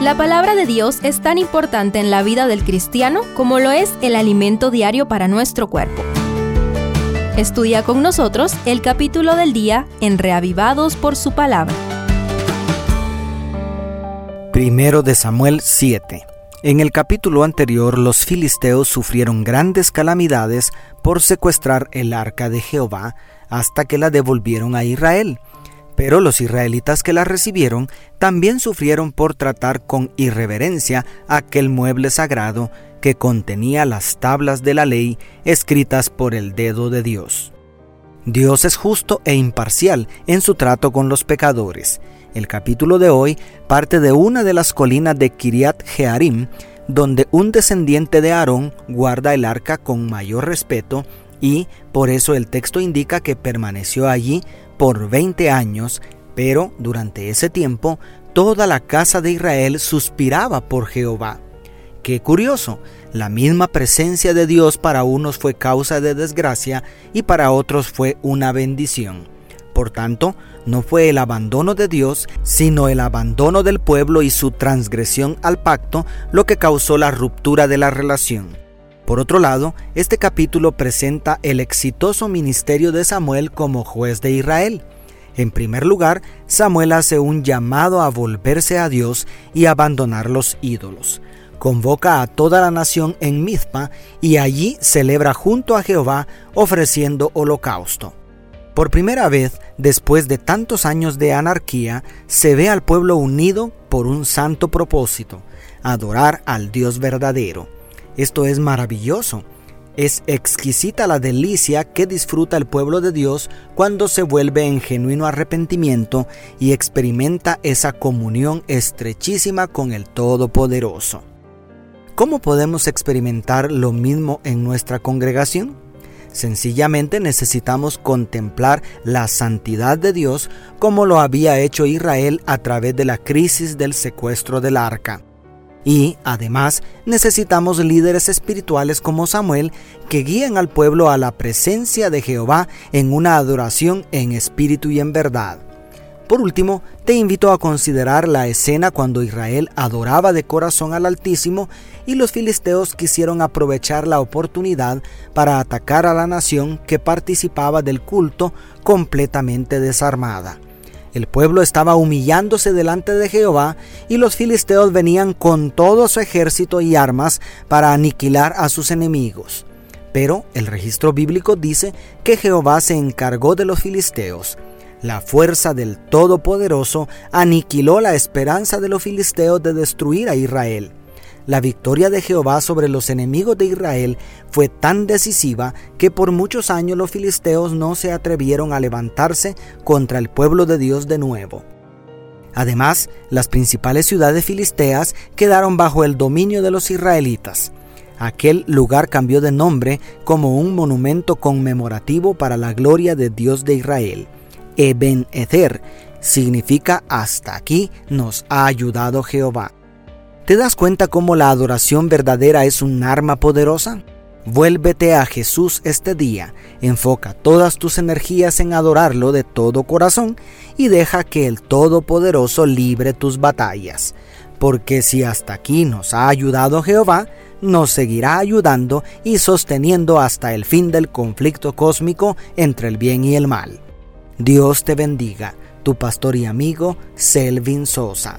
La palabra de Dios es tan importante en la vida del cristiano como lo es el alimento diario para nuestro cuerpo. Estudia con nosotros el capítulo del día en Reavivados por su palabra. Primero de Samuel 7. En el capítulo anterior los filisteos sufrieron grandes calamidades por secuestrar el arca de Jehová hasta que la devolvieron a Israel. Pero los israelitas que la recibieron también sufrieron por tratar con irreverencia aquel mueble sagrado que contenía las tablas de la ley escritas por el dedo de Dios. Dios es justo e imparcial en su trato con los pecadores. El capítulo de hoy parte de una de las colinas de Kiriat Jearim, donde un descendiente de Aarón guarda el arca con mayor respeto y por eso el texto indica que permaneció allí por 20 años, pero durante ese tiempo toda la casa de Israel suspiraba por Jehová. Qué curioso, la misma presencia de Dios para unos fue causa de desgracia y para otros fue una bendición. Por tanto, no fue el abandono de Dios, sino el abandono del pueblo y su transgresión al pacto lo que causó la ruptura de la relación. Por otro lado, este capítulo presenta el exitoso ministerio de Samuel como juez de Israel. En primer lugar, Samuel hace un llamado a volverse a Dios y abandonar los ídolos. Convoca a toda la nación en Mizpa y allí celebra junto a Jehová ofreciendo holocausto. Por primera vez, después de tantos años de anarquía, se ve al pueblo unido por un santo propósito, adorar al Dios verdadero. Esto es maravilloso. Es exquisita la delicia que disfruta el pueblo de Dios cuando se vuelve en genuino arrepentimiento y experimenta esa comunión estrechísima con el Todopoderoso. ¿Cómo podemos experimentar lo mismo en nuestra congregación? Sencillamente necesitamos contemplar la santidad de Dios como lo había hecho Israel a través de la crisis del secuestro del arca. Y además necesitamos líderes espirituales como Samuel que guíen al pueblo a la presencia de Jehová en una adoración en espíritu y en verdad. Por último, te invito a considerar la escena cuando Israel adoraba de corazón al Altísimo y los filisteos quisieron aprovechar la oportunidad para atacar a la nación que participaba del culto completamente desarmada. El pueblo estaba humillándose delante de Jehová y los filisteos venían con todo su ejército y armas para aniquilar a sus enemigos. Pero el registro bíblico dice que Jehová se encargó de los filisteos la fuerza del Todopoderoso aniquiló la esperanza de los filisteos de destruir a Israel. La victoria de Jehová sobre los enemigos de Israel fue tan decisiva que por muchos años los filisteos no se atrevieron a levantarse contra el pueblo de Dios de nuevo. Además, las principales ciudades filisteas quedaron bajo el dominio de los israelitas. Aquel lugar cambió de nombre como un monumento conmemorativo para la gloria de Dios de Israel. Eben Ether significa hasta aquí nos ha ayudado Jehová. ¿Te das cuenta cómo la adoración verdadera es un arma poderosa? Vuélvete a Jesús este día, enfoca todas tus energías en adorarlo de todo corazón y deja que el Todopoderoso libre tus batallas. Porque si hasta aquí nos ha ayudado Jehová, nos seguirá ayudando y sosteniendo hasta el fin del conflicto cósmico entre el bien y el mal. Dios te bendiga, tu pastor y amigo Selvin Sosa.